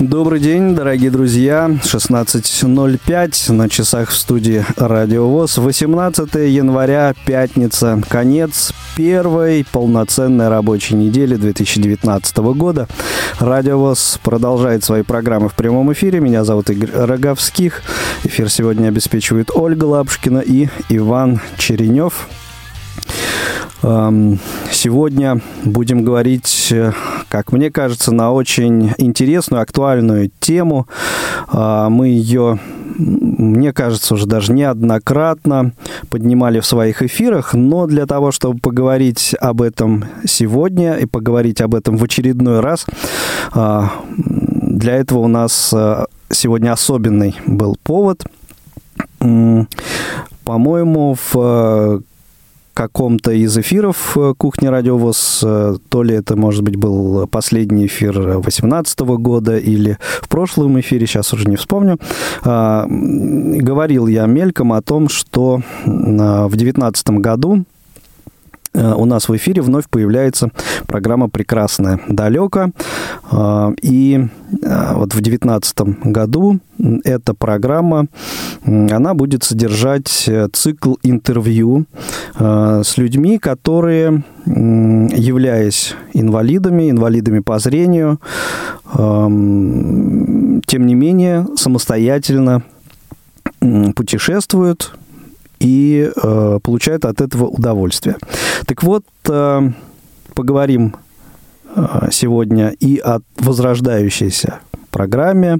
Добрый день, дорогие друзья. 16.05 на часах в студии Радио ВОЗ. 18 января, пятница, конец первой полноценной рабочей недели 2019 года. Радио ВОЗ продолжает свои программы в прямом эфире. Меня зовут Игорь Роговских. Эфир сегодня обеспечивает Ольга Лапушкина и Иван Черенев. Сегодня будем говорить, как мне кажется, на очень интересную, актуальную тему. А, мы ее, мне кажется, уже даже неоднократно поднимали в своих эфирах, но для того, чтобы поговорить об этом сегодня и поговорить об этом в очередной раз, а, для этого у нас а, сегодня особенный был повод. По-моему, в каком-то из эфиров э, «Кухни Радиовоз», э, то ли это, может быть, был последний эфир 2018 года или в прошлом эфире, сейчас уже не вспомню, а, говорил я мельком о том, что а, в 2019 году Э, у нас в эфире вновь появляется программа «Прекрасная далеко». Э, и э, вот в 2019 году эта программа, она будет содержать цикл интервью с людьми, которые, являясь инвалидами, инвалидами по зрению, тем не менее самостоятельно путешествуют, и э, получают от этого удовольствие. Так вот, э, поговорим э, сегодня и о возрождающейся программе.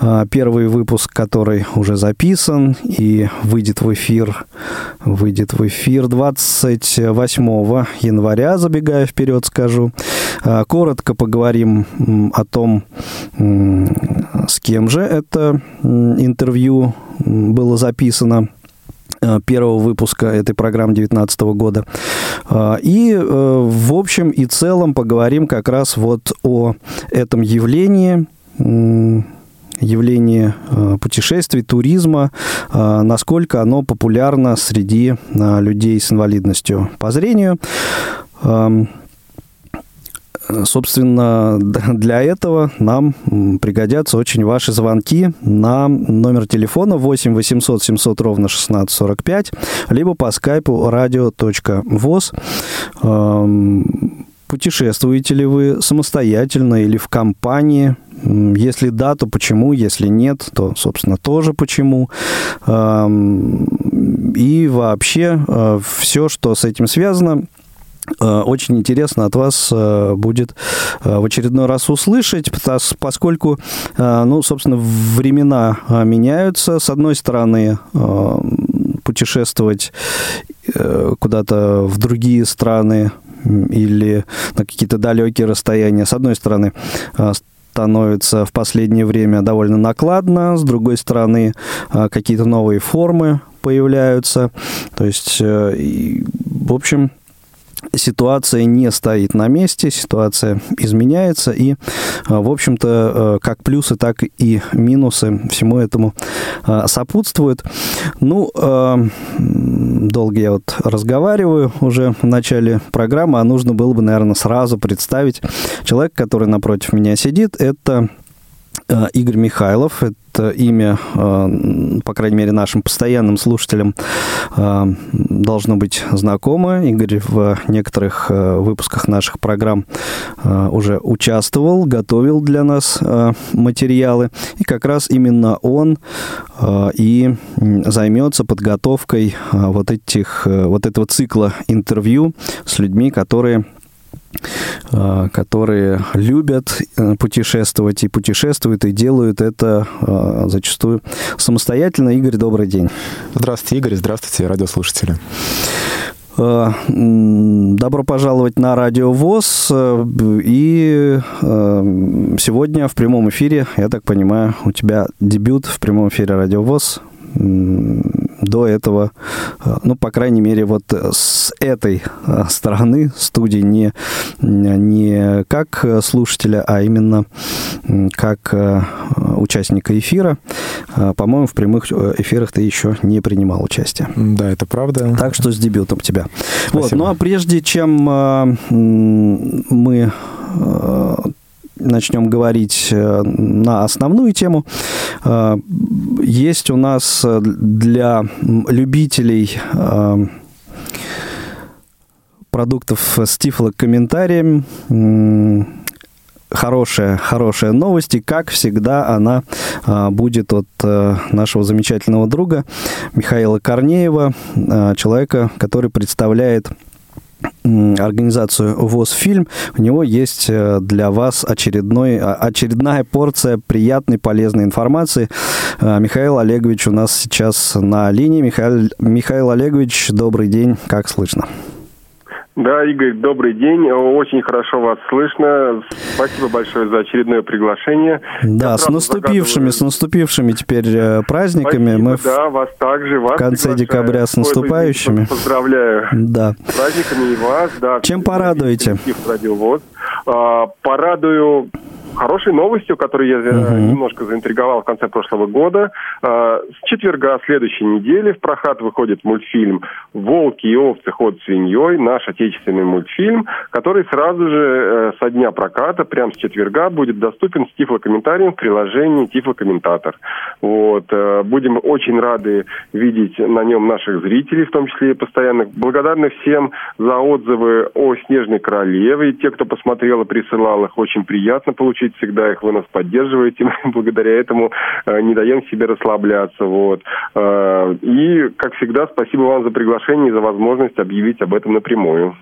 Э, первый выпуск, который уже записан и выйдет в эфир, выйдет в эфир 28 января, забегая вперед, скажу. Э, коротко поговорим о том, с кем же это интервью было записано первого выпуска этой программы 2019 года. Э, и, э, в общем и целом, поговорим как раз вот о этом явлении, явлении путешествий, туризма, насколько оно популярно среди людей с инвалидностью по зрению. Эм, Собственно, для этого нам пригодятся очень ваши звонки на номер телефона 8 800 700 ровно 1645, либо по скайпу radio.voz. Путешествуете ли вы самостоятельно или в компании? Если да, то почему? Если нет, то, собственно, тоже почему. И вообще э, все, что с этим связано, очень интересно от вас э, будет э, в очередной раз услышать, поскольку, ну, собственно, времена меняются. С одной стороны, путешествовать куда-то в другие страны или на какие-то далекие расстояния, с одной стороны, становится в последнее время довольно накладно, с другой стороны, какие-то новые формы появляются. То есть, в общем, ситуация не стоит на месте, ситуация изменяется, и, а, в общем-то, а, как плюсы, так и минусы всему этому а, сопутствуют. Ну, долго я вот разговариваю уже в начале программы, а нужно было бы, наверное, сразу представить человека, который напротив меня сидит. Это Игорь Михайлов, это имя, э, по крайней мере, нашим постоянным слушателям э, должно быть знакомо. Игорь в некоторых э, выпусках наших программ уже участвовал, готовил для нас материалы. И как раз именно он и займется подготовкой вот, этих, вот этого цикла интервью с людьми, которые Э, которые любят э, путешествовать и путешествуют, и делают это э, зачастую самостоятельно. Игорь, добрый день. Здравствуйте, Игорь. Здравствуйте, радиослушатели. Добро пожаловать на Радио ВОЗ. И сегодня в прямом эфире, я так понимаю, у тебя дебют в прямом эфире Радио ВОЗ до этого, ну, по крайней мере, вот с этой стороны студии не, не как слушателя, а именно как участника эфира. По-моему, в прямых эфирах ты еще не принимал участие. Да, это правда. Так что с дебютом тебя. Спасибо. Вот, ну а прежде чем мы начнем говорить э, на основную тему, э, есть у нас для любителей э, продуктов с тифлокомментарием хорошая, хорошая новость, и как всегда она будет от нашего замечательного друга Михаила Корнеева, человека, который представляет организацию ВОЗ-фильм. У него есть э, для вас очередной, а, очередная порция приятной, полезной информации. Э, Михаил Олегович у нас сейчас на линии. Михаил, Михаил Олегович, добрый день, как слышно? Да, Игорь, добрый день. Очень хорошо вас слышно. Спасибо большое за очередное приглашение. Да, с наступившими, загадываю... с наступившими теперь э, праздниками. Спасибо, Мы да, вас также. Вас в конце декабря с наступающими. Поздравляю. Да. С праздниками и вас. Да, Чем порадуете? А, порадую хорошей новостью, которую я угу. немножко заинтриговал в конце прошлого года. А, с четверга следующей недели в прокат выходит мультфильм «Волки и овцы. Ход свиньей», наш отечественный мультфильм, который сразу же э, со дня проката, прямо с четверга, будет доступен с тифлокомментарием в приложении «Тифлокомментатор». Вот. Э, будем очень рады видеть на нем наших зрителей, в том числе и постоянных. Благодарны всем за отзывы о «Снежной королеве». Те, кто посмотрел и присылал их, очень приятно получить всегда их вы нас поддерживаете, мы благодаря этому э, не даем себе расслабляться, вот. И, как всегда, спасибо вам за приглашение и за возможность объявить об этом напрямую.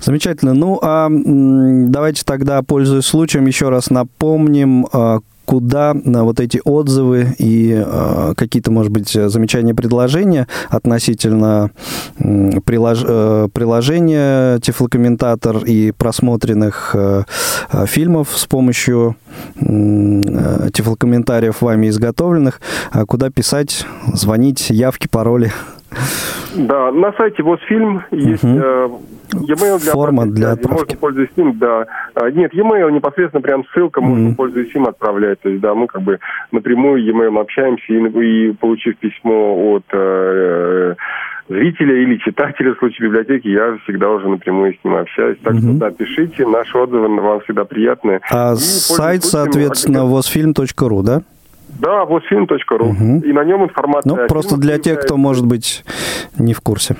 Замечательно. Ну, а давайте тогда, пользуясь случаем, еще раз напомним, а, куда вот эти отзывы и э, какие-то, может быть, замечания, предложения относительно прилож... э, приложения Тифлокомментатор и просмотренных э, фильмов с помощью э, тифлокомментариев вами изготовленных, а куда писать, звонить, явки, пароли? Да, на сайте ВОЗ-фильм есть угу. E-mail для Форма для отправки. Можно пользуясь им, да. А, нет, e-mail непосредственно прям ссылка, mm-hmm. можно пользуясь им отправлять. То есть, да, мы как бы напрямую e-mail общаемся и, и получив письмо от э, зрителя или читателя в случае библиотеки, я всегда уже напрямую с ним общаюсь. Так mm-hmm. что да, пишите, наши отзывы вам всегда приятные. А и сайт, соответственно, возфильм.ру, да? Да, возфильм.ру. Угу. И на нем информация. Ну, просто для тех, кто, может быть, не в курсе.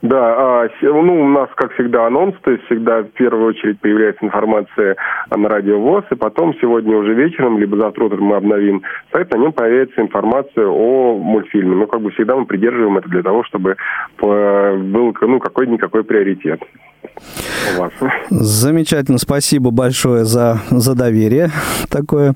Да, а, ну, у нас, как всегда, анонс, то есть всегда в первую очередь появляется информация на радио ВОЗ, и потом сегодня уже вечером, либо завтра утром мы обновим сайт, на нем появится информация о мультфильме. Ну, как бы всегда мы придерживаем это для того, чтобы был, ну, какой-никакой приоритет у вас. Замечательно, спасибо большое за, за доверие такое.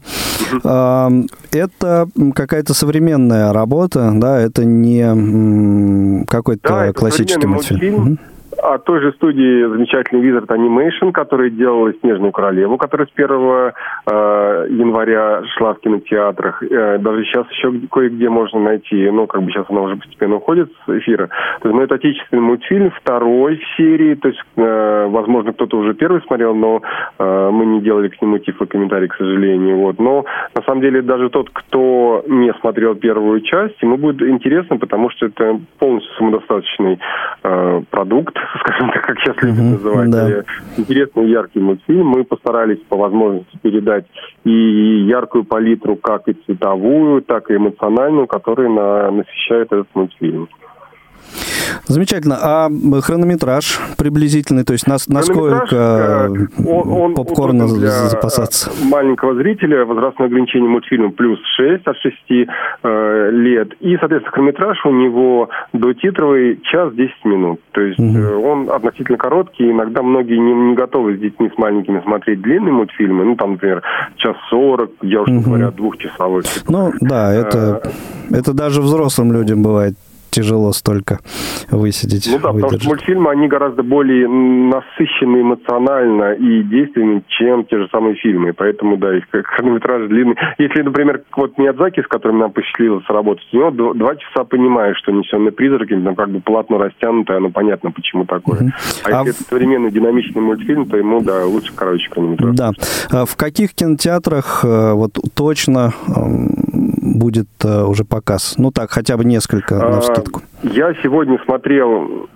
Это какая-то современная работа, да, это не какой-то да, классический мультфильм. От той же студии замечательный Wizard Animation, который делал «Снежную королеву», которая с 1 э, января шла в кинотеатрах. Э, даже сейчас еще кое-где можно найти, ну, как бы сейчас она уже постепенно уходит с эфира. То есть, ну, это отечественный мультфильм, второй серии, то есть, э, возможно, кто-то уже первый смотрел, но э, мы не делали к нему тифлокомментарий, к сожалению. Вот. Но, на самом деле, даже тот, кто не смотрел первую часть, ему будет интересно, потому что это полностью самодостаточный э, продукт, скажем так, как сейчас любят называть. Да. Интересный, яркий мультфильм. Мы постарались по возможности передать и яркую палитру, как и цветовую, так и эмоциональную, которая на, насыщает этот мультфильм. Замечательно. А хронометраж приблизительный, то есть нас, насколько э, он, он попкорна запасаться? маленького зрителя, возрастное ограничение мультфильма плюс 6 от 6 э, лет. И, соответственно, хронометраж у него до титровый час 10 минут. То есть угу. он относительно короткий. Иногда многие не, не готовы с детьми с маленькими смотреть длинные мультфильмы. Ну, там, например, час 40, я уже угу. говорю, двухчасовой. Ну, да, это, э, это даже взрослым людям бывает тяжело столько высидеть. Ну да, выдержать. потому что мультфильмы, они гораздо более насыщены эмоционально и действенны, чем те же самые фильмы. Поэтому, да, их хронометраж длинный. Если, например, вот Миядзаки, с которым нам посчастливилось работать, у него два часа понимаешь, что «Несенные призраки», там как бы полотно растянутое, оно понятно, почему такое. Uh-huh. А, а если это современный динамичный мультфильм, то ему, да, лучше короче хронометраж. Да. А в каких кинотеатрах э, вот точно будет э, уже показ? Ну так, хотя бы несколько на а, вскидку. Я сегодня смотрел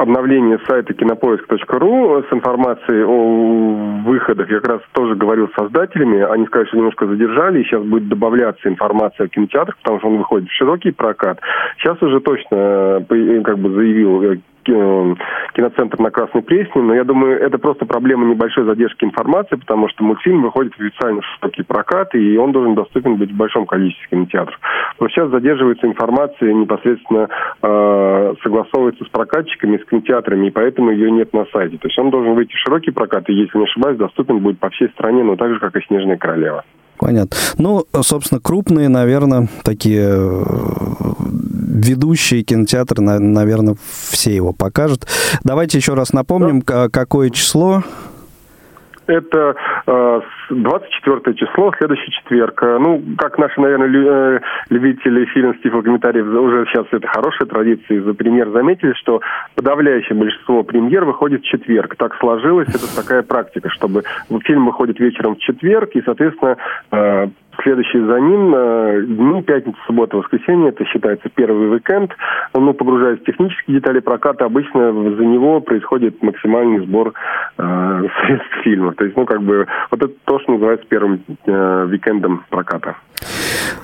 обновление сайта кинопоиск.ру с информацией о выходах. Я как раз тоже говорил с создателями. Они сказали, что немножко задержали, и сейчас будет добавляться информация о кинотеатрах, потому что он выходит в широкий прокат. Сейчас уже точно э, как бы заявил киноцентр на Красной Пресне, но я думаю, это просто проблема небольшой задержки информации, потому что мультфильм выходит в официально широкий прокат, и он должен доступен быть в большом количестве кинотеатров. Но сейчас задерживается информация непосредственно э, согласовывается с прокатчиками, с кинотеатрами, и поэтому ее нет на сайте. То есть он должен выйти в широкий прокат, и, если не ошибаюсь, доступен будет по всей стране, но так же, как и «Снежная королева». Понятно. Ну, собственно, крупные, наверное, такие э, ведущие кинотеатры, наверное, все его покажут. Давайте еще раз напомним, да. какое число это 24 число, следующий четверг. Э, ну, как наши, наверное, э, любители фильмов типа комментариев уже сейчас это хорошая традиция. За пример заметили, что подавляющее большинство премьер выходит в четверг. Так сложилось, это такая практика, чтобы фильм выходит вечером в четверг, и, соответственно, э, следующий за ним э, дни, пятница, суббота, воскресенье, это считается первый уикенд. Ну, погружаясь в технические детали проката, обычно за него происходит максимальный сбор э, средств фильма. То есть, ну, как бы, вот это то, что называется первым э, уикендом проката.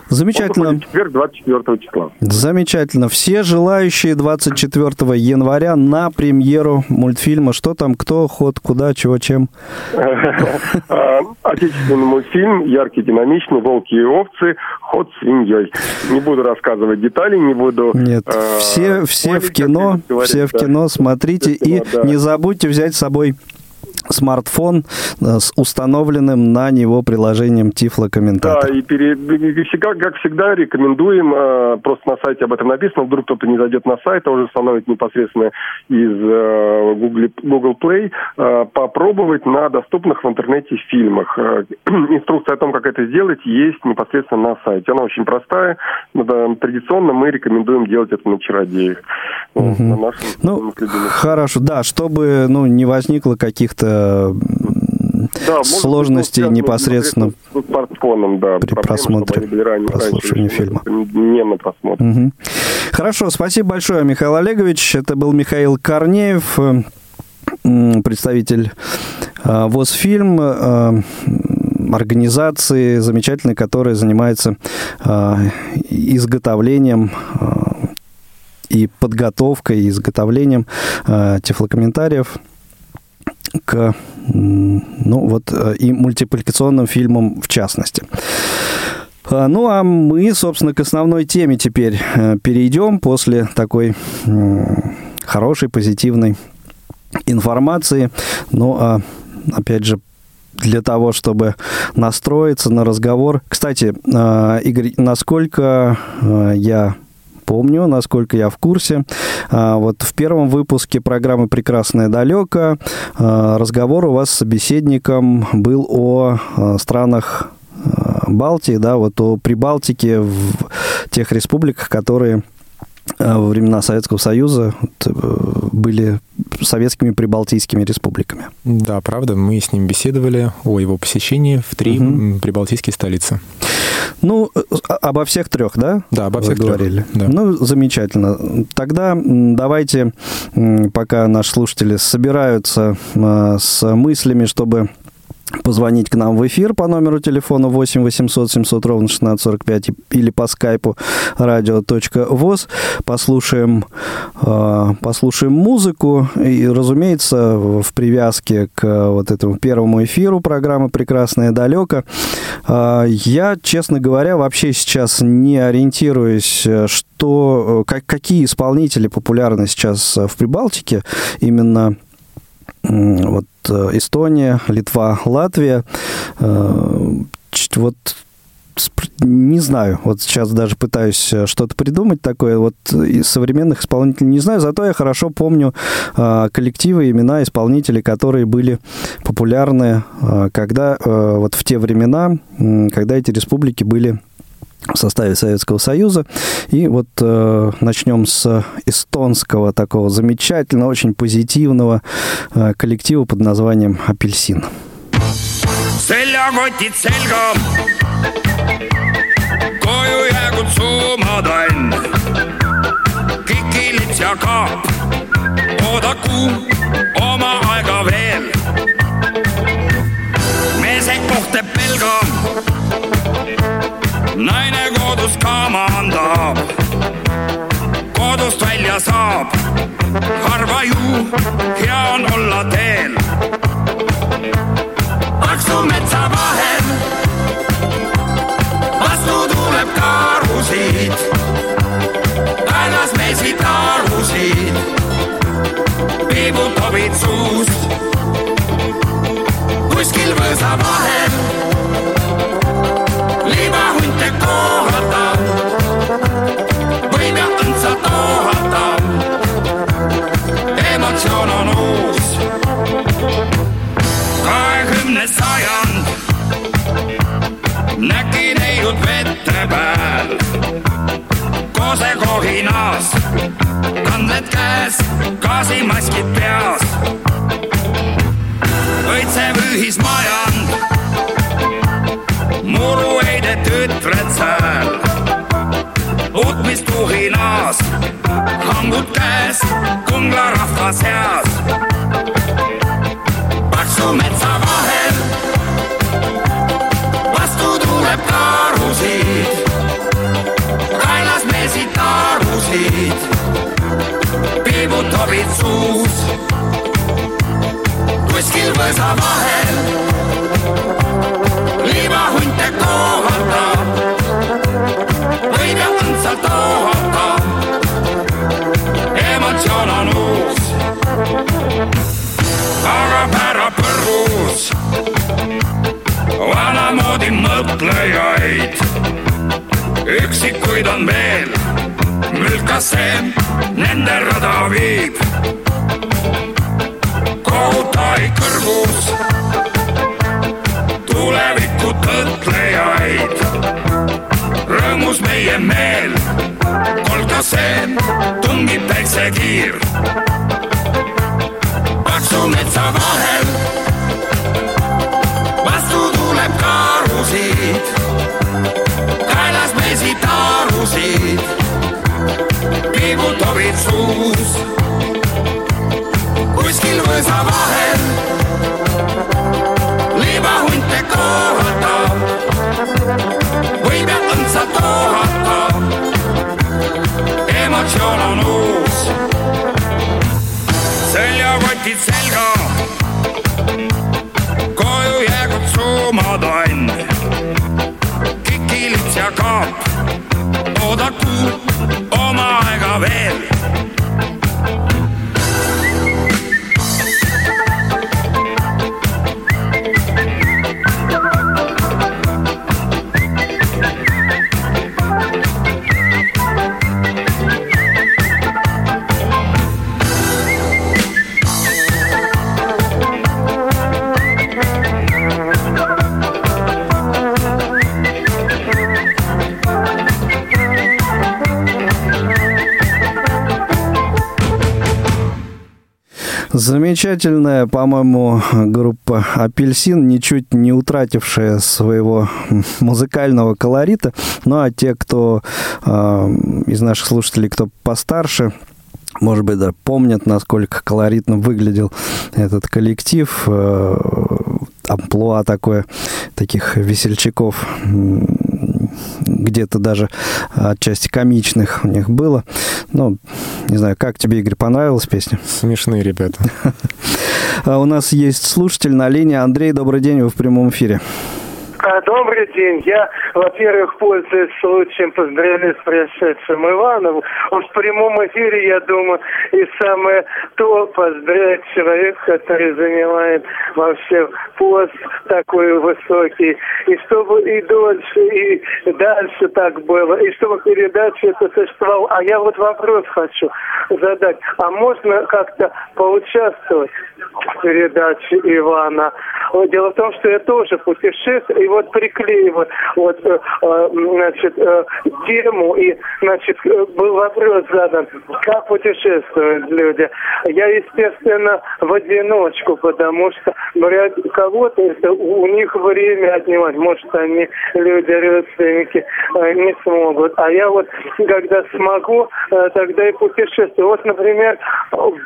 Замечательно. Четверг, 24 числа. Замечательно. Все желающие 24 января на премьеру мультфильма. Что там, кто, ход, куда, чего, чем? А, отечественный мультфильм, яркий, динамичный, волки и овцы, ход свиньей. Не буду рассказывать детали, не буду... Нет, э, все, все в кино, все в кино, смотрите. И не забудьте взять с собой смартфон э, с установленным на него приложением Тифло комментатор. Да, и, пере, и всегда, как всегда, рекомендуем, э, просто на сайте об этом написано, вдруг кто-то не зайдет на сайт, а уже установит непосредственно из э, Google, Google Play, э, попробовать на доступных в интернете фильмах. Э, инструкция о том, как это сделать, есть непосредственно на сайте. Она очень простая, но да, традиционно мы рекомендуем делать это на чародеях. Угу. На нашем, ну, хорошо, да, чтобы ну, не возникло каких-то да, сложностей непосредственно с смартфоном, да, при просмотре, ранее, прослушивании фильма. Не на просмотр. Угу. Хорошо, спасибо большое, Михаил Олегович. Это был Михаил Корнеев, представитель э, ВОЗ-фильм, э, организации замечательной, которая занимается э, изготовлением и подготовкой, и изготовлением тифлокомментариев к ну, вот, э, и мультипликационным фильмам в частности. А, ну, а мы, собственно, к основной теме теперь э, перейдем после такой хорошей, позитивной информации. Ну, а, опять же, для того, чтобы настроиться на разговор. Кстати, э, Игорь, насколько я помню, насколько я в курсе. А, вот в первом выпуске программы «Прекрасное далеко» а, разговор у вас с собеседником был о а, странах Балтии, да, вот о Прибалтике в тех республиках, которые во времена Советского Союза э, были советскими прибалтийскими республиками. Да, правда, мы с ним беседовали о его посещении в три угу. прибалтийские столицы. Ну, обо всех трех, да? Да, обо всех Вы говорили. Трех, да. Ну, замечательно. Тогда давайте, пока наши слушатели собираются а, с мыслями, чтобы позвонить к нам в эфир по номеру телефона 8 800 700 ровно 1645 или по скайпу radio.voz. Послушаем, э, послушаем музыку и, разумеется, в привязке к вот этому первому эфиру программы «Прекрасное далеко». Э, я, честно говоря, вообще сейчас не ориентируюсь, что, как, какие исполнители популярны сейчас в Прибалтике именно вот э, Эстония, Литва, Латвия. Э, вот не знаю. Вот сейчас даже пытаюсь э, что-то придумать такое. Вот из современных исполнителей не знаю, зато я хорошо помню э, коллективы, имена исполнителей, которые были популярны, э, когда э, вот в те времена, э, когда эти республики были в составе Советского Союза. И вот э, начнем с эстонского такого замечательного, очень позитивного э, коллектива под названием «Апельсин». seljakotid selga, koju pelga naine kodus ka maandab. kodust välja saab, harva ju hea on olla teel. paksu metsa vahel. Vastu tuleb karusid, kaelas meesid arusid, piibutobid suust. Kuskil võsa vahel kanded käes, gaasimaskid peas. õitsev ühismajand muruheide tütred sääl. utmistuhinas, hangud käes, kungla rahva seas. paksu metsa piibutobid suus, kuskil võsa vahel. Libahunte kohata, võib ja õndsalt ohata. emotsioon on uus, aga pärab põrgus vanamoodi mõtlejaid. üksikuid on veel, mülkas see nende rada viib. kohutaid kõrgus tuleviku tõtlejaid. rõõmus meie meel, kolkas see tungib päiksekiir. paksu Замечательная, по-моему, группа «Апельсин», ничуть не утратившая своего музыкального колорита. Ну а те, кто э, из наших слушателей, кто постарше, может быть, да, помнят, насколько колоритно выглядел этот коллектив. Э, амплуа такое, таких весельчаков где-то даже отчасти комичных у них было. Ну, не знаю, как тебе, Игорь, понравилась песня? Смешные ребята. У нас есть слушатель на линии. Андрей, добрый день, вы в прямом эфире. А, добрый день. Я, во-первых, пользуюсь случаем поздравить с прошедшим Иванову. Он в прямом эфире, я думаю, и самое то поздравить человека, который занимает вообще пост такой высокий. И чтобы и дольше, и дальше так было. И чтобы передача это существовала. А я вот вопрос хочу задать. А можно как-то поучаствовать в передаче Ивана? Дело в том, что я тоже путешествую, вот приклеиваю вот, э, э, значит, э, тему, и, значит, был вопрос задан, как путешествуют люди. Я, естественно, в одиночку, потому что говорят, кого-то это у них время отнимать, может, они, люди, родственники, не смогут. А я вот, когда смогу, тогда и путешествую. Вот, например,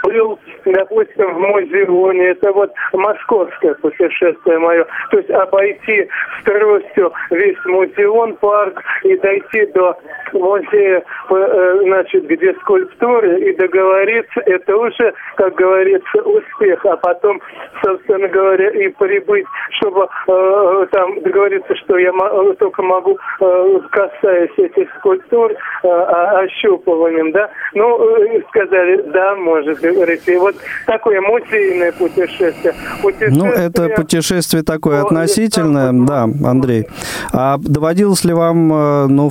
был, допустим, в Музеоне, это вот московское путешествие мое, то есть обойти тростью весь музеон, парк и дойти до музея, э, значит, где скульптуры и договориться, это уже, как говорится, успех, а потом, собственно говоря, и прибыть, чтобы э, там договориться, что я только могу, э, касаясь этих скульптур, э, ощупыванием, да, ну, э, сказали, да, может быть, и вот такое музейное путешествие. путешествие ну, это путешествие такое относительное, да, Андрей. А доводилось ли вам, э, ну,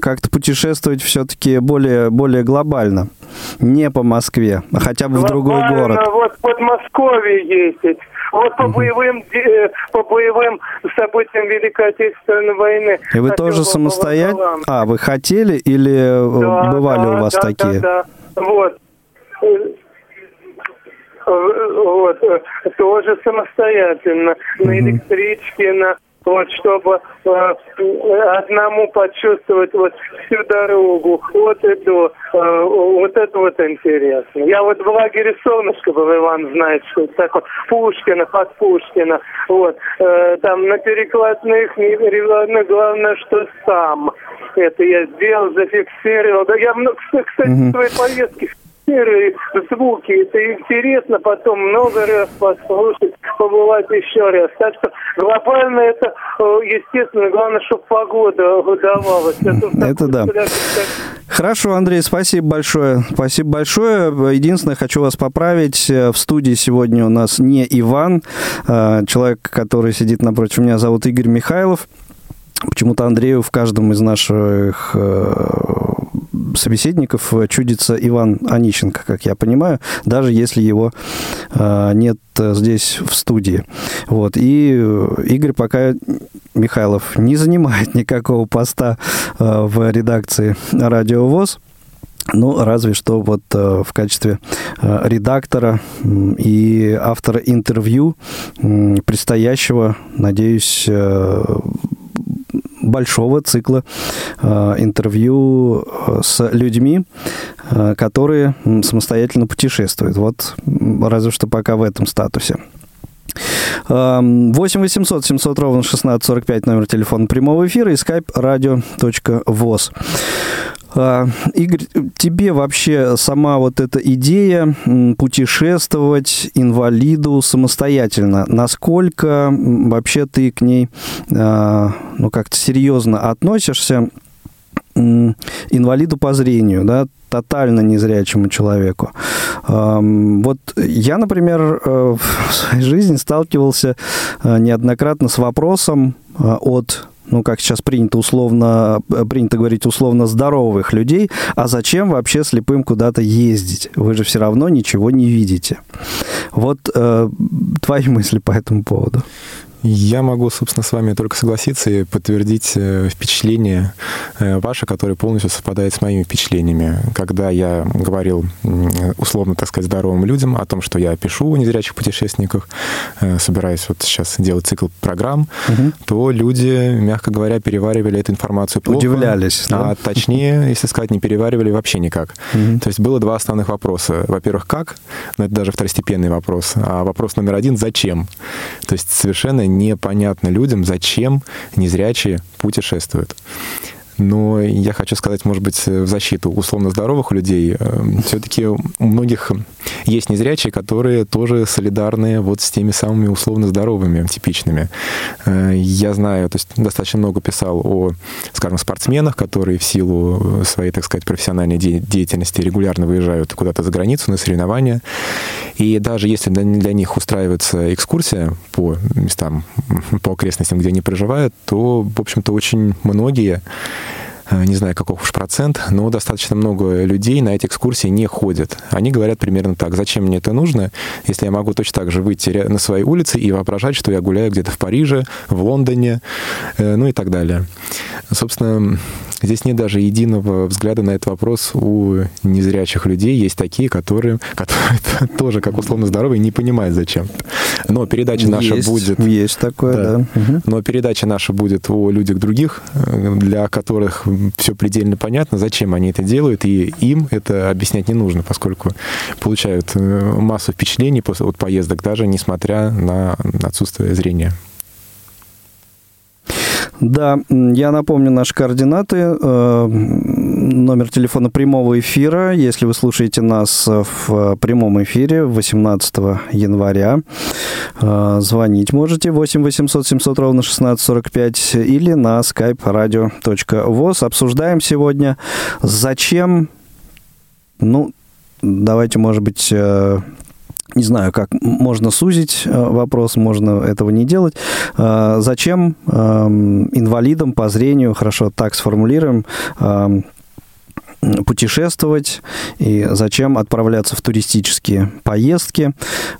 как-то путешествовать все-таки более, более глобально? Не по Москве, а хотя бы в другой город. Вот в Подмосковье ездить. Вот по боевым, э, по боевым событиям Великой Отечественной войны. И вы тоже самостоятельно? А, вы хотели или э, да, бывали да, у вас да, такие? Да, да, вот. Вот, тоже самостоятельно. На электричке, на вот чтобы э, одному почувствовать вот всю дорогу, вот эту, э, вот это вот интересно. Я вот в лагере Солнышко был, Иван знает, что это такое, Пушкина, под Пушкина, вот, э, там на перекладных, не главное, что сам. Это я сделал, зафиксировал. Да я, кстати, mm-hmm. своей поездки серые звуки. Это интересно потом много раз послушать, побывать еще раз. Так что глобально это, э, естественно, главное, чтобы погода выдавалась. Это, это да. Хорошо, Андрей, спасибо большое. Спасибо большое. Единственное, хочу вас поправить. В студии сегодня у нас не Иван, а человек, который сидит напротив меня, зовут Игорь Михайлов. Почему-то Андрею в каждом из наших э, собеседников чудится Иван Онищенко, как я понимаю, даже если его э, нет здесь в студии. Вот. И Игорь пока Михайлов не занимает никакого поста э, в редакции «Радио ВОЗ». Ну, разве что вот э, в качестве э, редактора и автора интервью э, предстоящего, надеюсь, э, большого цикла э, интервью э, с людьми, э, которые самостоятельно путешествуют. Вот разве что пока в этом статусе. 8 800 700 ровно 1645 номер телефона прямого эфира и skype radio.voz. А, Игорь, тебе вообще сама вот эта идея путешествовать инвалиду самостоятельно, насколько вообще ты к ней а, ну, как-то серьезно относишься? инвалиду по зрению, да, тотально незрячему человеку. Вот я, например, э, в своей жизни сталкивался э, неоднократно с вопросом э, от ну, как сейчас принято условно, принято говорить, условно здоровых людей, а зачем вообще слепым куда-то ездить? Вы же все равно ничего не видите. Вот э, твои мысли по этому поводу. Я могу, собственно, с вами только согласиться и подтвердить э, впечатление э, ваше, которое полностью совпадает с моими впечатлениями. Когда я говорил, условно, так сказать, здоровым людям о том, что я пишу о незрячих путешественниках, э, собираюсь вот сейчас делать цикл программ, угу. то люди, мягко говоря, переваривали эту информацию плохо. Удивлялись. А точнее, если сказать, не переваривали вообще никак. Угу. То есть было два основных вопроса. Во-первых, как? Но это даже второстепенный вопрос. А вопрос номер один — зачем? То есть совершенно непонятно людям, зачем незрячие путешествуют. Но я хочу сказать, может быть, в защиту условно здоровых людей, все-таки у многих есть незрячие, которые тоже солидарны вот с теми самыми условно здоровыми, типичными. Я знаю, то есть достаточно много писал о, скажем, спортсменах, которые в силу своей, так сказать, профессиональной деятельности регулярно выезжают куда-то за границу на соревнования. И даже если для них устраивается экскурсия по местам, по окрестностям, где они проживают, то, в общем-то, очень многие Э, не знаю, каков уж процент, но достаточно много людей на эти экскурсии не ходят. Они говорят примерно так, зачем мне это нужно, если я могу точно так же выйти на своей улице и воображать, что я гуляю где-то в Париже, в Лондоне, э, ну и так далее. Собственно, здесь нет даже единого взгляда на этот вопрос у незрячих людей. Есть такие, которые, которые тоже, как условно здоровые, не понимают, зачем. Но передача наша есть, будет... Есть такое, да. да. Но передача наша будет о людях других, э, для которых все предельно понятно, зачем они это делают, и им это объяснять не нужно, поскольку получают э, массу впечатлений от поездок, даже несмотря на отсутствие зрения. Да, я напомню наши координаты. Э, номер телефона прямого эфира, если вы слушаете нас в прямом эфире 18 января. Э, звонить можете 8 800 700 ровно 1645 или на skype radio.voz. Обсуждаем сегодня, зачем, ну, давайте, может быть, э, не знаю, как можно сузить э, вопрос, можно этого не делать. Э, зачем эм, инвалидам по зрению, хорошо так сформулируем, эм, путешествовать и зачем отправляться в туристические поездки.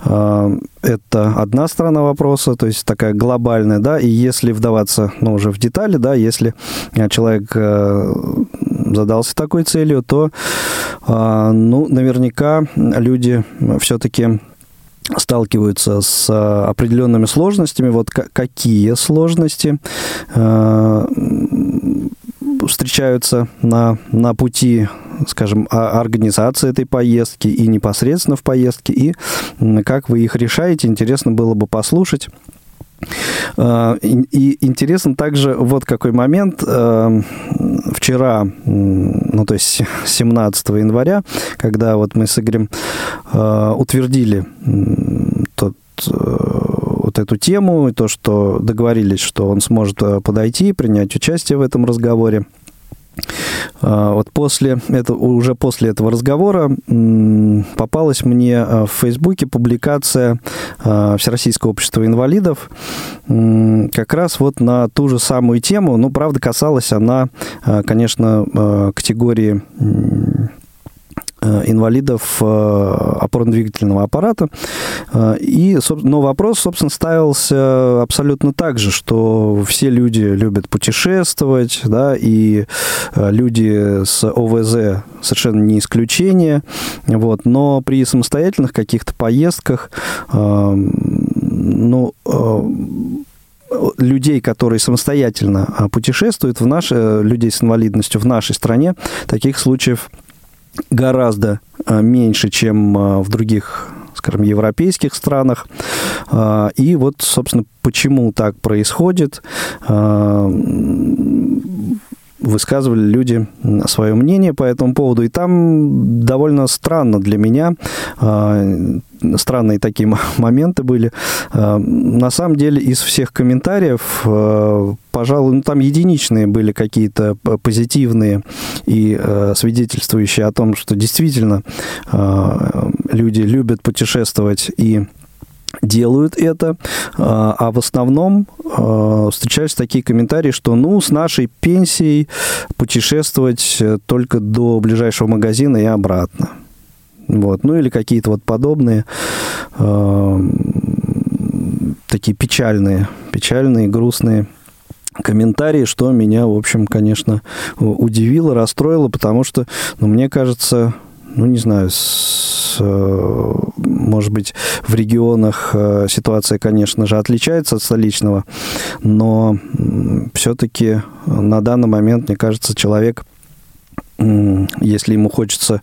Э, это одна сторона вопроса, то есть такая глобальная, да, и если вдаваться, ну, уже в детали, да, если человек задался такой целью, то, ну, наверняка люди все-таки сталкиваются с определенными сложностями. Вот какие сложности э, встречаются на, на пути скажем, организации этой поездки и непосредственно в поездке, и как вы их решаете, интересно было бы послушать. Э, и интересен также вот какой момент. Э, вчера, ну то есть 17 января, когда вот мы с Игорем э, утвердили тот вот эту тему, то, что договорились, что он сможет подойти, принять участие в этом разговоре. А, вот после этого, уже после этого разговора попалась мне а, в Фейсбуке публикация а, Всероссийского общества инвалидов как раз вот на ту же самую тему, ну, правда, касалась она, конечно, категории инвалидов э, опорно-двигательного аппарата. Э, и, но вопрос, собственно, ставился абсолютно так же, что все люди любят путешествовать, да, и люди с ОВЗ совершенно не исключение, вот, но при самостоятельных каких-то поездках, ну, людей, которые самостоятельно путешествуют, в наш, людей с инвалидностью в нашей стране, таких случаев гораздо а, меньше, чем а, в других скажем, европейских странах. А, и вот, собственно, почему так происходит, высказывали люди свое мнение по этому поводу. И там довольно странно для меня, странные такие моменты были. На самом деле из всех комментариев, пожалуй, ну, там единичные были какие-то позитивные и свидетельствующие о том, что действительно люди любят путешествовать и делают это, а, в основном встречаются такие комментарии, что ну с нашей пенсией путешествовать э, только до ближайшего магазина и обратно. Вот. Ну или какие-то вот подобные а, такие печальные, печальные, грустные комментарии, что меня, в общем, конечно, удивило, расстроило, потому что, ну, мне кажется, ну, не знаю, с, э, может быть, в регионах э, ситуация, конечно же, отличается от столичного, но все-таки на данный момент, мне кажется, человек если ему хочется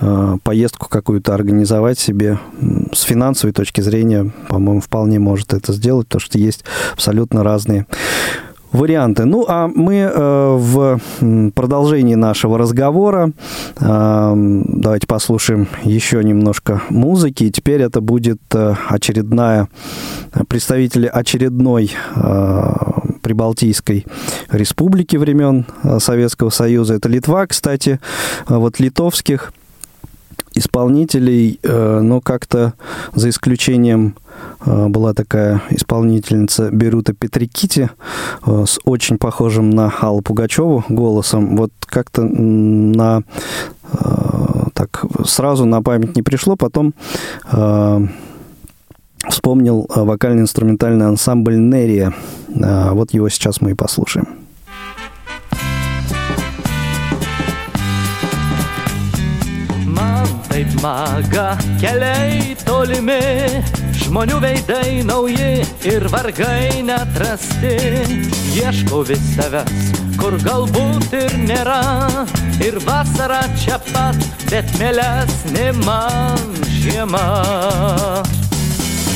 э, поездку какую-то организовать себе с финансовой точки зрения, по-моему, вполне может это сделать, потому что есть абсолютно разные варианты. Ну, а мы э, в продолжении нашего разговора э, давайте послушаем еще немножко музыки. И теперь это будет э, очередная представители очередной э, Прибалтийской республики времен э, Советского Союза. Это Литва, кстати. Вот литовских исполнителей, э, но как-то за исключением э, была такая исполнительница Берута Петрикити э, с очень похожим на Аллу Пугачеву голосом. Вот как-то на так сразу на память не пришло, потом вспомнил вокально-инструментальный ансамбль Нерия. Вот его сейчас мы и послушаем. maga keliai tolimi, žmonių veidai nauji ir vargai netrasti. Ieškau vis savęs, kur galbūt ir nėra, ir vasara čia pat, bet mėlesnė man žiema.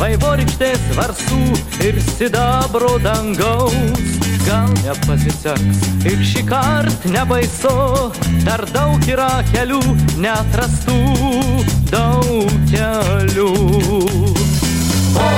vaivorykštės varsų ir sidabro dangaus. Gal nepasiseks ir šį kartą nebaisu, dar daug yra kelių neatrastų, daug kelių. O,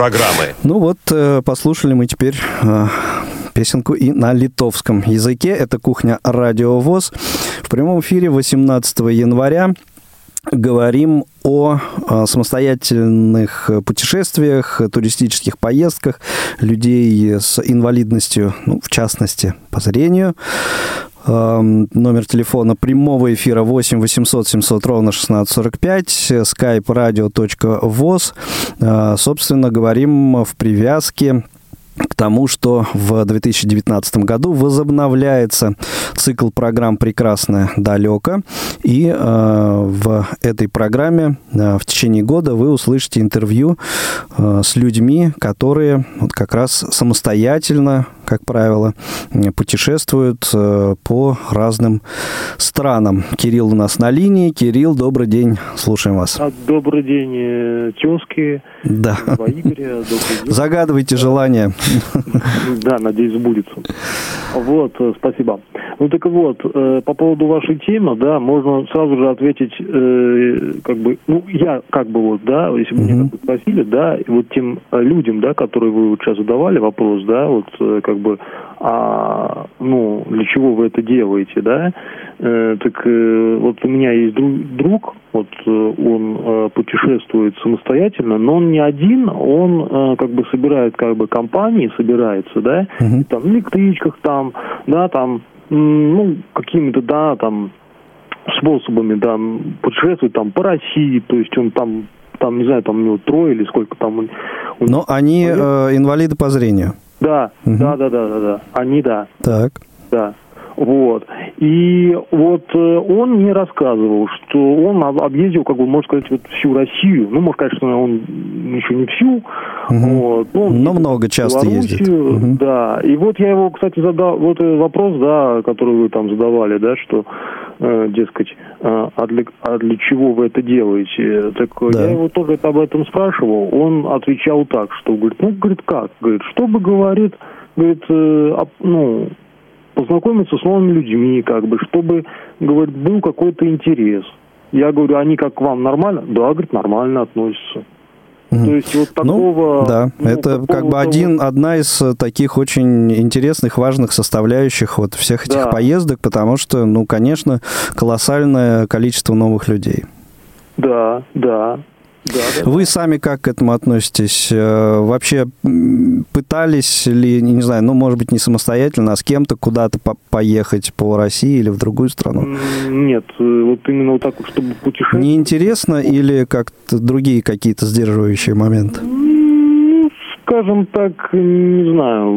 программы. Ну вот, э, послушали мы теперь э, песенку и на литовском языке. Это кухня Радио ВОЗ. В прямом эфире 18 января говорим о самостоятельных путешествиях, туристических поездках людей с инвалидностью, ну, в частности, по зрению. Номер телефона прямого эфира 8 800 700 ровно 1645, skype radio.voz. А, собственно, говорим в привязке к тому, что в 2019 году возобновляется цикл программ «Прекрасное далеко». И э, в этой программе э, в течение года вы услышите интервью э, с людьми, которые вот как раз самостоятельно, как правило, путешествуют э, по разным странам. Кирилл у нас на линии. Кирилл, добрый день, слушаем вас. А, добрый день, э, тезки. Да. Игоря, Загадывайте желание. Да, надеюсь, сбудется. Вот, э, спасибо. Ну так вот, э, по поводу вашей темы, да, можно сразу же ответить, э, как бы, ну, я как бы вот, да, если бы меня спросили, да, вот тем людям, да, которые вы вот сейчас задавали вопрос, да, вот, как бы, а, ну, для чего вы это делаете, да? Э, так э, вот у меня есть друг, друг вот э, он э, путешествует самостоятельно, но он не один, он э, как бы собирает как бы компании, собирается, да, Мгм. там в электричках там, да, там, ну, какими-то, да, там, способами, да, путешествует там по России, то есть он там, там, не знаю, там у него трое или сколько там. он- Но они э, инвалиды по зрению. Да, Мгм. да, да, да, да, да, они, да. Так. Да. Вот. И вот э, он мне рассказывал, что он об- объездил, как бы, можно сказать, вот всю Россию. Ну, может, конечно, он еще не всю. Мгм. Вот. Но, он Но много часто ездит. Мгм. Да. И вот я его, кстати, задал, вот э, вопрос, да, который вы там задавали, да, что, дескать, э, а, для, а для чего вы это делаете? Так э, Да. я его тоже об этом спрашивал. Он отвечал так, что, говорит, ну, говорит, как? Говорит, чтобы, говорит, говорит, э, ну, познакомиться с новыми людьми, как бы, чтобы, говорит, был какой-то интерес. Я говорю, они как к вам нормально? Да, говорит, нормально относятся. То есть вот Ну, такого... да, ну, это как бы какого-то один, одна из э, таких очень интересных, важных составляющих вот всех этих Да. поездок, потому что, ну, конечно, колоссальное количество новых людей. Да, да. Да, да. Вы сами как к этому относитесь? Э, Вообще пытались ли, не знаю, ну, может быть, не самостоятельно, а с кем-то куда-то по- поехать по России или в другую страну? Нет, э, вот именно вот так вот, чтобы путешествовать. Неинтересно или как-то другие какие-то сдерживающие моменты? Ну, скажем так, не знаю,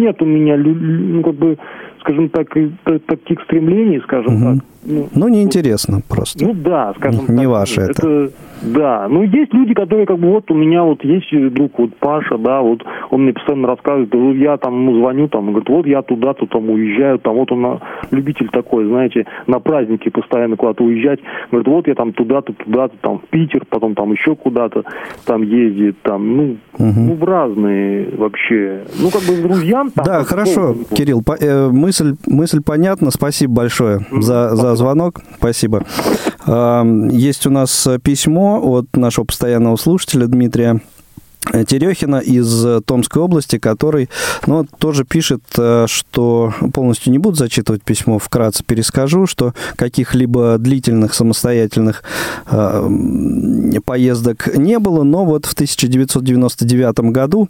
нет у меня, ну, как бы, скажем так, та- таких стремлений, скажем Мгм. так. Ну, Ну, неинтересно просто. Ну да, скажем Не так. ваше это. Да, ну есть люди, которые как бы вот у меня вот есть друг вот Паша, да, вот он мне постоянно рассказывает, я там ему звоню, там, говорит, вот я туда-то там уезжаю, там вот он на- любитель такой, знаете, на праздники постоянно куда-то уезжать, говорит, вот я там туда-то, туда-то, там в Питер, потом там еще куда-то там ездит, там, ну, Мгм. ну в разные вообще, ну как бы с друзьям. там, Да, хорошо, Кирилл, по- э, мысль, мысль понятна. Спасибо большое за, за звонок. Спасибо. Ам, Есть у нас э, письмо от нашего постоянного слушателя Дмитрия Терехина из э, Томской области, который ну, тоже пишет, э, что полностью не буду зачитывать письмо, вкратце перескажу, что каких-либо длительных самостоятельных э, поездок не было, но вот в 1999 году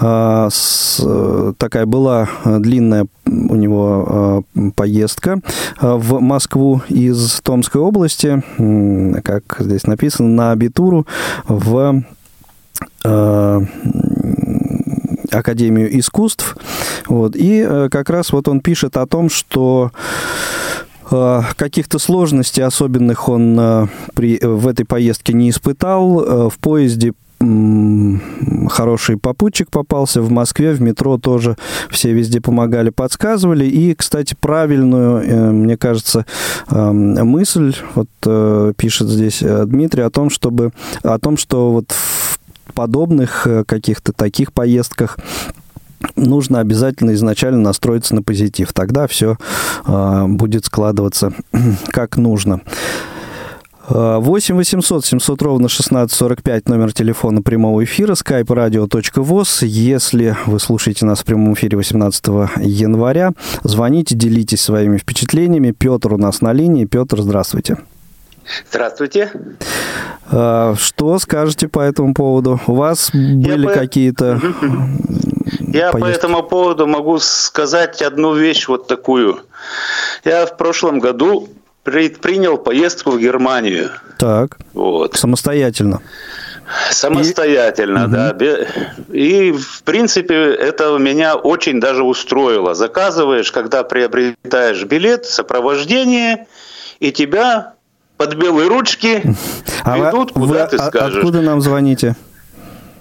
э, с- э, такая была э, длинная у него э, поездка э, в Москву из Томской области, м, как здесь написано, на абитуру в э, Академию искусств. Вот. И э, как раз вот он пишет о том, что э, каких-то сложностей особенных он э, при, в этой поездке не испытал. Э, В поезде хороший попутчик попался в Москве, в метро тоже все везде помогали, подсказывали. И, кстати, правильную, э, мне кажется, э, мысль, вот э, пишет здесь э, Дмитрий, о том, чтобы, о том, что вот в подобных э, каких-то таких поездках нужно обязательно изначально настроиться на позитив. Тогда все будет складываться как нужно. 8 800 700 ровно 1645 номер телефона прямого эфира skype radio.voz. Если вы слушаете нас в прямом эфире 18 января, звоните, делитесь своими впечатлениями. Петр у нас на линии. Петр, здравствуйте. Здравствуйте. А, Что скажете по этому поводу? У вас были по- какие-то... Я по поездки? этому поводу могу сказать одну вещь вот такую. Я в прошлом году предпринял поездку в Германию. Так, Вот. самостоятельно. Самостоятельно, да. Бе- И, в принципе, это меня очень даже устроило. Заказываешь, когда приобретаешь билет, сопровождение, и тебя под белые ручки А вы- ведут, куда вы ты скажешь. откуда нам звоните?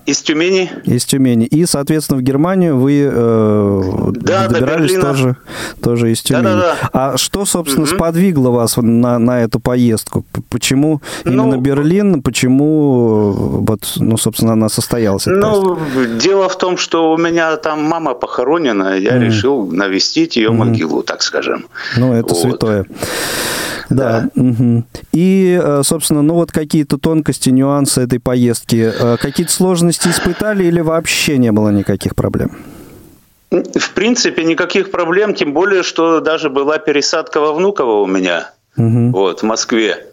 Из Тюмени. Из Тюмени. И, соответственно, в Германию вы э, Да, до добирались тоже, тоже из Тюмени. Да-да-да. А что, собственно, Мгм. сподвигло вас на, на эту поездку? Почему именно Ну, Берлин? Почему, э, вот, ну, собственно, она состоялась? эта поездка? Ну, дело в том, что у меня там мама похоронена, я Мгм. решил навестить ее Мгм. могилу, так скажем. Ну, это Вот. святое. Да. мгм. И, э, собственно, ну вот какие-то тонкости, нюансы этой поездки. Э, Какие-то сложности испытали или вообще не было никаких проблем? В принципе, никаких проблем, тем более, что даже была пересадка во Внуково у меня, угу. вот, в Москве.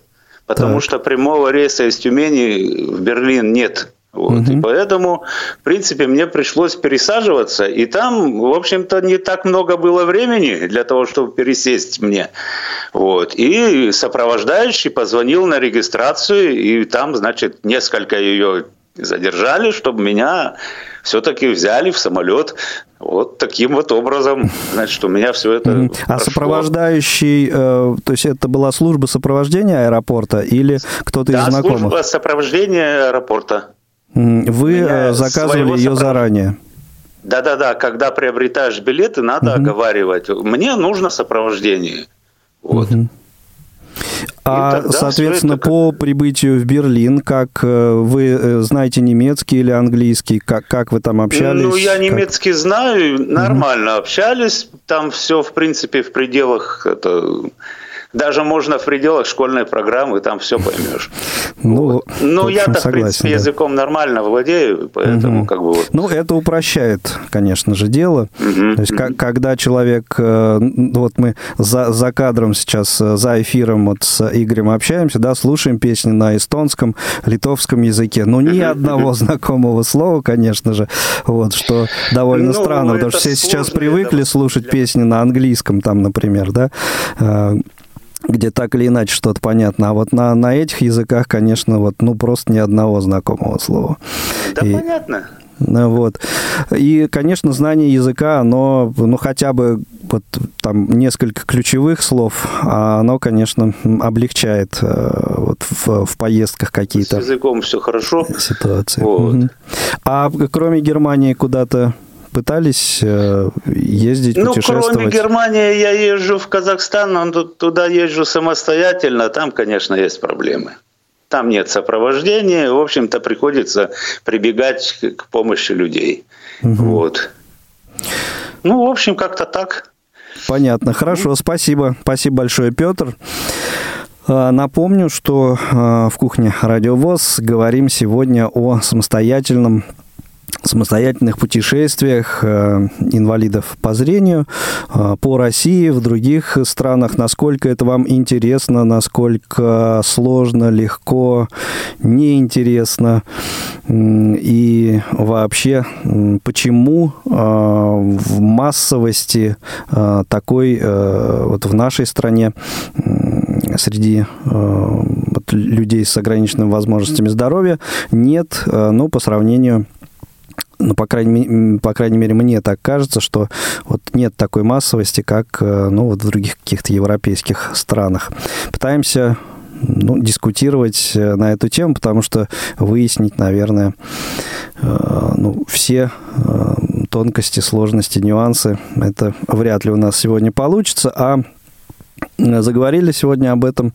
Потому так. что прямого рейса из Тюмени в Берлин нет. Вот. Угу. И поэтому, в принципе, мне пришлось пересаживаться. И там, в общем-то, не так много было времени для того, чтобы пересесть мне. Вот. И сопровождающий позвонил на регистрацию, и там, значит, несколько ее задержали, чтобы меня все-таки взяли в самолет. Вот таким вот образом, значит, у меня все это. Mm-hmm. А сопровождающий, э, то есть это была служба сопровождения аэропорта или кто-то да, из знакомых? служба сопровождения аэропорта. Вы э, заказывали ее заранее? Да-да-да, когда приобретаешь билеты, надо угу. оговаривать. Мне нужно сопровождение. Вот. Угу. А, соответственно, это... по прибытию в Берлин, как э, вы э, знаете немецкий или английский, как, как вы там общались? Ну, я немецкий как... знаю, нормально угу. общались. Там все, в принципе, в пределах это, даже можно в пределах школьной программы, там все поймешь. Ну, ну я-то, в принципе, да. языком нормально владею, поэтому угу. как бы вот. Ну, это упрощает, конечно же, дело. Угу. То есть, угу. когда человек, э, вот мы за, за кадром сейчас, э, за эфиром вот с Игорем общаемся, да, слушаем песни на эстонском, литовском языке, но ни одного знакомого слова, конечно же, вот, что довольно ну, странно, потому что все сейчас привыкли слушать песни на английском, там, например, да, э, где так или иначе что-то понятно. А вот на, на этих языках, конечно, вот, ну, просто ни одного знакомого слова. Да, и, понятно. Ну, вот. И, конечно, знание языка, оно, ну, хотя бы вот там несколько ключевых слов, а оно, конечно, облегчает э, вот в, в поездках какие-то. С языком все хорошо. Ситуации. Вот. А кроме Германии куда-то пытались э, ездить, ну, путешествовать? Ну, кроме Германии я езжу в Казахстан, но туда езжу самостоятельно, там, конечно, есть проблемы. Там нет сопровождения, в общем-то, приходится прибегать к помощи людей. Угу. Вот. Ну, в общем, как-то так. Понятно. Хорошо, спасибо. Спасибо большое, Петр. А, напомню, что а, в кухне Радиовоз говорим сегодня о самостоятельном самостоятельных путешествиях э, инвалидов по зрению э, по России, в других странах, насколько это вам интересно, насколько сложно, легко, неинтересно и вообще почему э, в массовости такой вот в нашей стране среди людей с ограниченными возможностями здоровья нет, но по сравнению ну, по крайней, по крайней мере, мне так кажется, что вот нет такой массовости, как э, ну, вот в других каких-то европейских странах. Пытаемся ну, дискутировать э, на эту тему, потому что выяснить, наверное, э, ну, все тонкости, сложности, нюансы, это вряд ли у нас сегодня получится, а заговорили сегодня об этом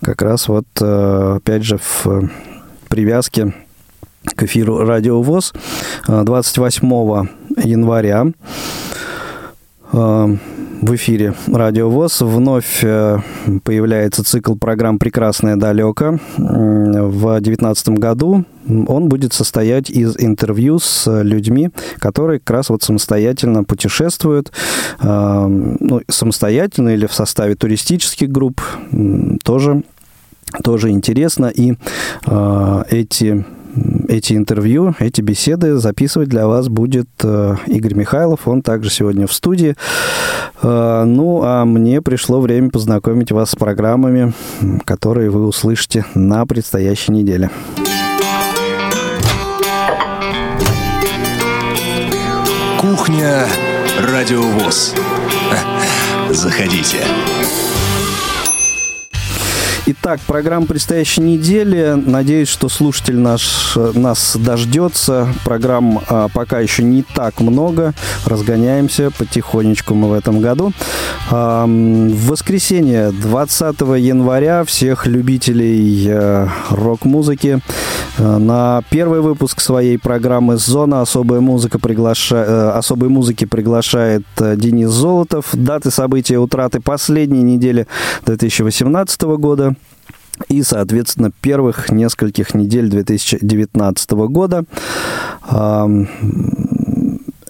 как раз вот, опять же, в привязке к эфиру Радио ВОЗ 28 э, января э, в эфире Радио ВОЗ вновь э, появляется цикл программ «Прекрасное далеко». В 2019 году он будет состоять из интервью с людьми, которые как раз вот самостоятельно путешествуют, ну, самостоятельно или в составе туристических групп, тоже, тоже интересно. И эти эти интервью, эти беседы записывать для вас будет э, Игорь Михайлов. Он также сегодня в студии. Э, ну, а мне пришло время познакомить вас с программами, которые вы услышите на предстоящей неделе. Кухня Радиовоз. Заходите. Итак, программа предстоящей недели. Надеюсь, что слушатель наш нас дождется. Программ а, пока еще не так много. Разгоняемся потихонечку мы в этом году. А, в воскресенье, 20 января, всех любителей а, рок-музыки а, на первый выпуск своей программы «Зона особая музыка» приглаша... Э, особой музыки приглашает э, Денис Золотов. Даты события утраты последней недели 2018 года и, соответственно, первых нескольких недель 2019 года.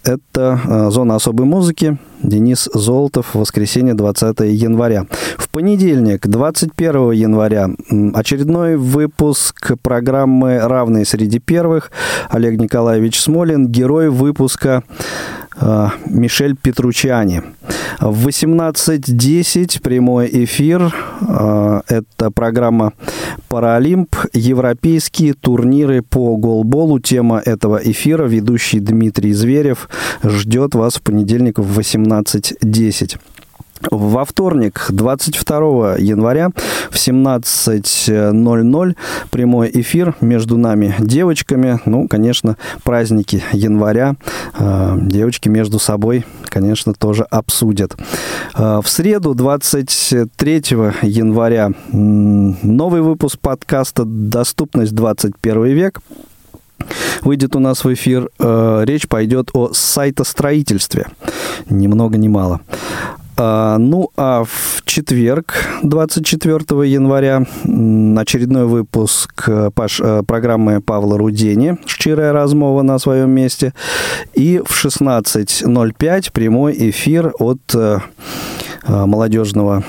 Это э, «Зона особой музыки». Денис Золотов, воскресенье, 20 января. В понедельник, 21 января, очередной выпуск программы «Равные среди первых». Олег Николаевич Смолин, герой выпуска Мишель Петручани. В 18.10 прямой эфир. Э, это программа «Паралимп. Европейские турниры по голболу». Тема этого эфира ведущий Дмитрий Зверев ждет вас в понедельник в 18.10. Во вторник, 22 января в 17.00 прямой эфир между нами девочками. Ну, конечно, праздники января. Э, девочки между собой, конечно, тоже обсудят. Э, в среду, 23 января, новый выпуск подкаста «Доступность 21 век». Выйдет у нас в эфир, э, речь пойдет о сайтостроительстве. Ни много ни мало. А, ну, а в четверг, 24 января, очередной выпуск э, э, программы Павла Рудени «Щирая размова» на своем месте. И в 16.05 прямой эфир от э, молодежного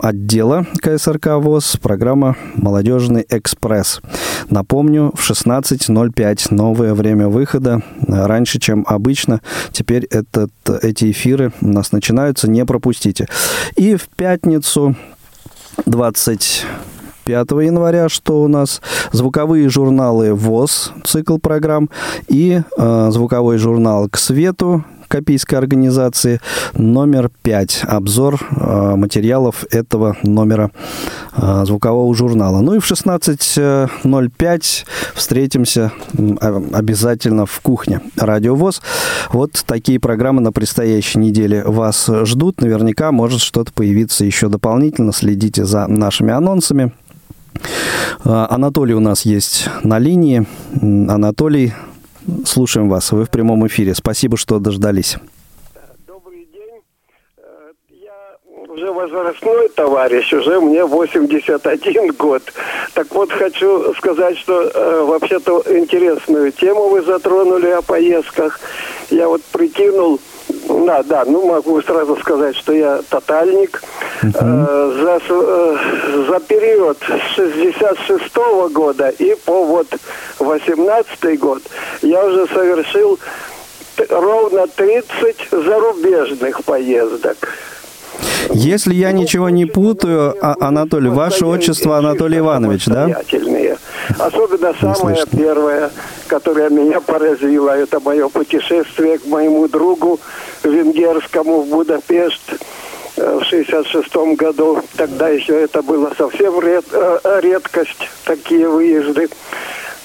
отдела КСРК ВОЗ, программа «Молодежный экспресс». Напомню, в 16.05 новое время выхода, раньше, чем обычно. Теперь этот, эти эфиры у нас начинаются, не пропустите. И в пятницу 20 5 января, что у нас звуковые журналы ВОЗ, цикл программ, и э, звуковой журнал «К свету», Копийской организации, номер 5. Обзор э, материалов этого номера э, звукового журнала. Ну и в 16.05 встретимся обязательно в кухне Радио ВОЗ. Вот такие программы на предстоящей неделе вас ждут. Наверняка может что-то появиться еще дополнительно. Следите за нашими анонсами. Э, Анатолий у нас есть на линии. Анатолий, Слушаем вас. Вы в прямом эфире. Спасибо, что дождались. Добрый день. Э, я уже возрастной товарищ, уже мне 81 год. Так вот, хочу сказать, что э, вообще-то интересную тему вы затронули о поездках. Я вот прикинул, да, да, ну могу сразу сказать, что я тотальник. Uh-huh. Э, за, э, за период с 66 -го года и по вот 18 год я уже совершил ровно 30 зарубежных поездок. Если я ничего не путаю, а, Анатолий, ваше отчество Анатолий Иванович, да? Особенно самое первое, которое меня поразило, это мое путешествие к моему другу венгерскому в Будапешт э, в 66 году. Тогда еще это было совсем ред, э, редкость, такие выезды.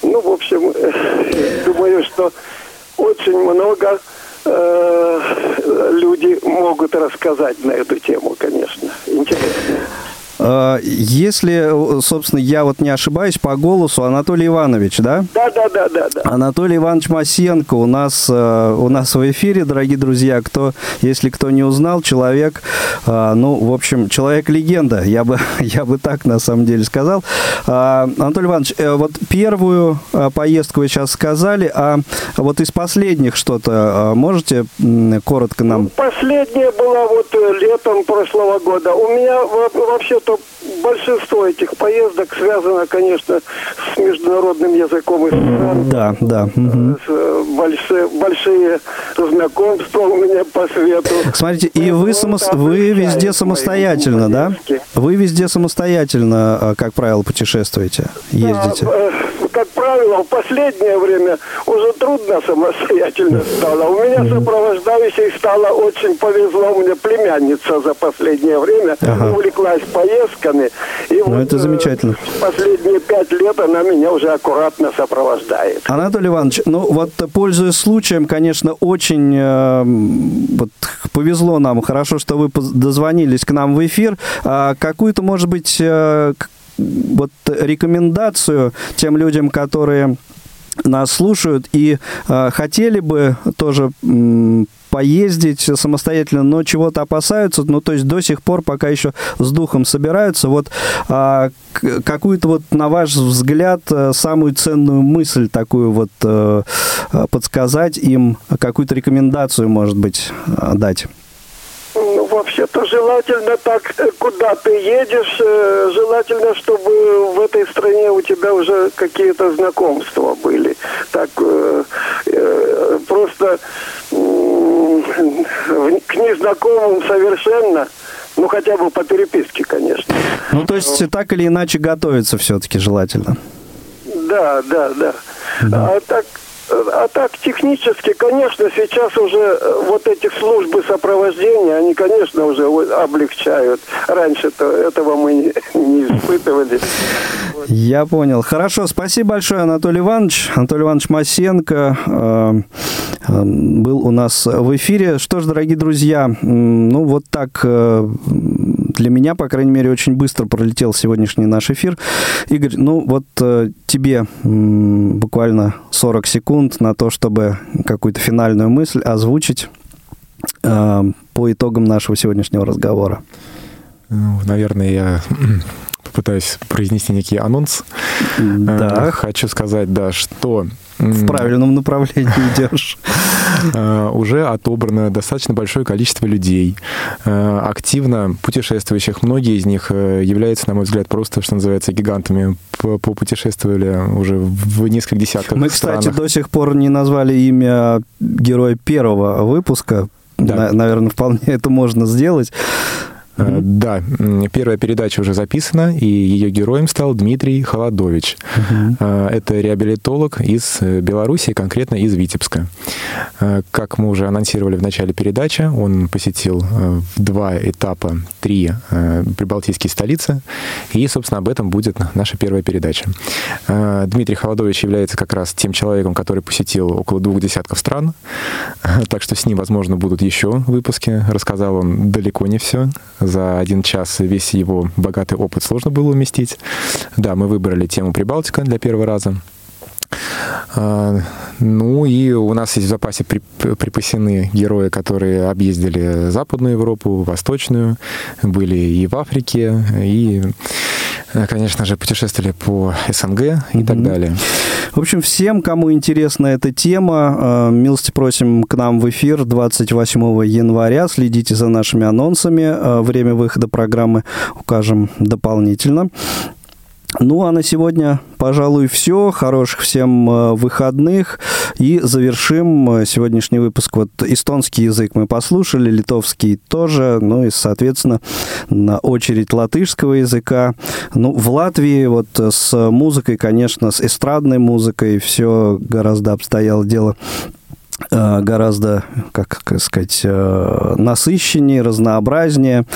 Ну, в общем, э, думаю, что очень много э, люди могут рассказать на эту тему, конечно. Интересно. А, если, собственно, я вот не ошибаюсь по голосу, Анатолий Иванович, да? Да, да, да, да. да. Анатолий Иванович Масенко у нас, э, у нас в эфире, дорогие друзья. Кто, если кто не узнал, человек, э, ну, в общем, человек-легенда, я бы, я бы так на самом деле сказал. А, Анатолий Иванович, э, вот первую поездку вы сейчас сказали, а вот из последних что-то можете коротко нам... Ну, последняя была вот летом прошлого года. У меня вообще что большинство этих поездок связано, конечно, с международным языком и стран. Да, да. Угу. Большие, большие знакомства у меня по свету. Смотрите, и вы, само... вы везде самостоятельно, да? Вы везде самостоятельно, как правило, путешествуете, ездите? Да, э, правило, в последнее время уже трудно самостоятельно стало. У меня сопровождающей стало очень повезло. Мне племянница за последнее время ага. увлеклась поездками. И ну, вот, это замечательно. Э, последние пять лет она меня уже аккуратно сопровождает. Анатолий Иванович, ну вот пользуясь случаем, конечно, очень э, вот, повезло нам. Хорошо, что вы дозвонились к нам в эфир. А какую-то, может быть, э, вот рекомендацию тем людям, которые нас слушают и э, хотели бы тоже поездить самостоятельно, но чего-то опасаются, ну, то есть до сих пор пока еще с духом собираются. Вот а, какую-то вот, на ваш взгляд, э, самую ценную мысль такую вот а, подсказать им, какую-то рекомендацию, может быть, дать? Вообще-то желательно так, э, куда ты едешь, э, желательно, чтобы в этой стране у тебя уже какие-то знакомства были. Так э, просто к незнакомым совершенно, ну хотя бы по переписке, конечно. Ну то есть так или иначе готовиться все-таки желательно. Да, да, да. да. А так а так технически, конечно, сейчас уже э, вот эти службы сопровождения, они, конечно, уже облегчают. Раньше-то этого мы не, испытывали. Я понял. Хорошо, спасибо большое, Анатолий Иванович. Анатолий Иванович Масенко э, э, был у нас в эфире. Что ж, дорогие друзья, ну вот так для меня, по крайней мере, очень быстро пролетел сегодняшний наш эфир. Игорь, ну вот э, тебе м, буквально 40 секунд на то, чтобы какую-то финальную мысль озвучить э, по итогам нашего сегодняшнего разговора. Ну, наверное, я попытаюсь произнести некий анонс. Да. Э, хочу сказать, да, что в правильном направлении идешь. Э, уже отобрано достаточно большое количество людей, э, активно путешествующих. Многие из них э, являются, на мой взгляд, просто, что называется, гигантами. Попутешествовали уже в несколько десятков Мы, кстати, до сих пор не назвали имя героя первого выпуска. Да. Наверное, вполне это можно сделать. Mm-hmm. Да, первая передача уже записана, и ее героем стал Дмитрий Холодович. Mm-hmm. Это реабилитолог из э, Беларуси, конкретно из Витебска. Как мы уже анонсировали в начале передачи, он посетил в два этапа три прибалтийские столицы, и, собственно, об этом будет наша первая передача. Дмитрий Холодович является как раз тем человеком, который посетил около двух десятков стран, так что с ним, возможно, будут еще выпуски. Рассказал он далеко не все, за один час весь его богатый опыт сложно было уместить. Да, мы выбрали тему Прибалтика для первого раза. А, ну и у нас есть в запасе припасены герои, которые объездили Западную Европу, Восточную, были и в Африке, и конечно же, путешествовали по СНГ и mm-hmm. так далее. В общем, всем, кому интересна эта тема, э, милости просим к нам в эфир 28 января. Следите за нашими анонсами. Э, время выхода программы укажем дополнительно. Ну, а на сегодня, пожалуй, все. Хороших всем э, выходных. И завершим э, сегодняшний выпуск. Вот эстонский язык мы послушали, литовский тоже. Ну и, соответственно, на очередь латышского языка. Ну, в Латвии вот с музыкой, конечно, с эстрадной музыкой все гораздо обстояло дело э, гораздо, как сказать, насыщеннее, разнообразнее.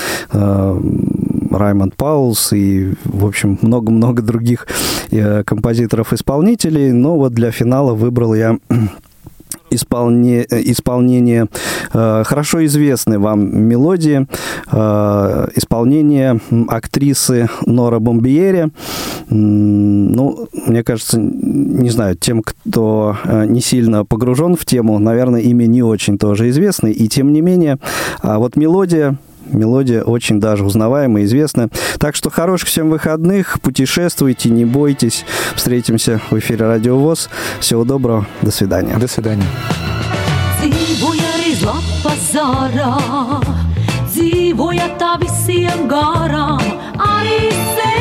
Раймонд Паулс и, в общем, много-много других э, композиторов-исполнителей. Но вот для финала выбрал я исполне, исполнение э, хорошо известной вам мелодии, э, исполнение актрисы Нора Бомбиери. Ну, мне кажется, не знаю, тем, кто э, не сильно погружен в тему, наверное, имя не очень тоже известно, и тем не менее, а вот мелодия Мелодия очень даже узнаваемая, известная. Так что хороших всем выходных, путешествуйте, не бойтесь. Встретимся в эфире Радио ВОЗ. Всего доброго, до свидания. До свидания. dzīvoja tā visiem garām, arī sen,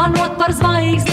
zvanot par zvaigzni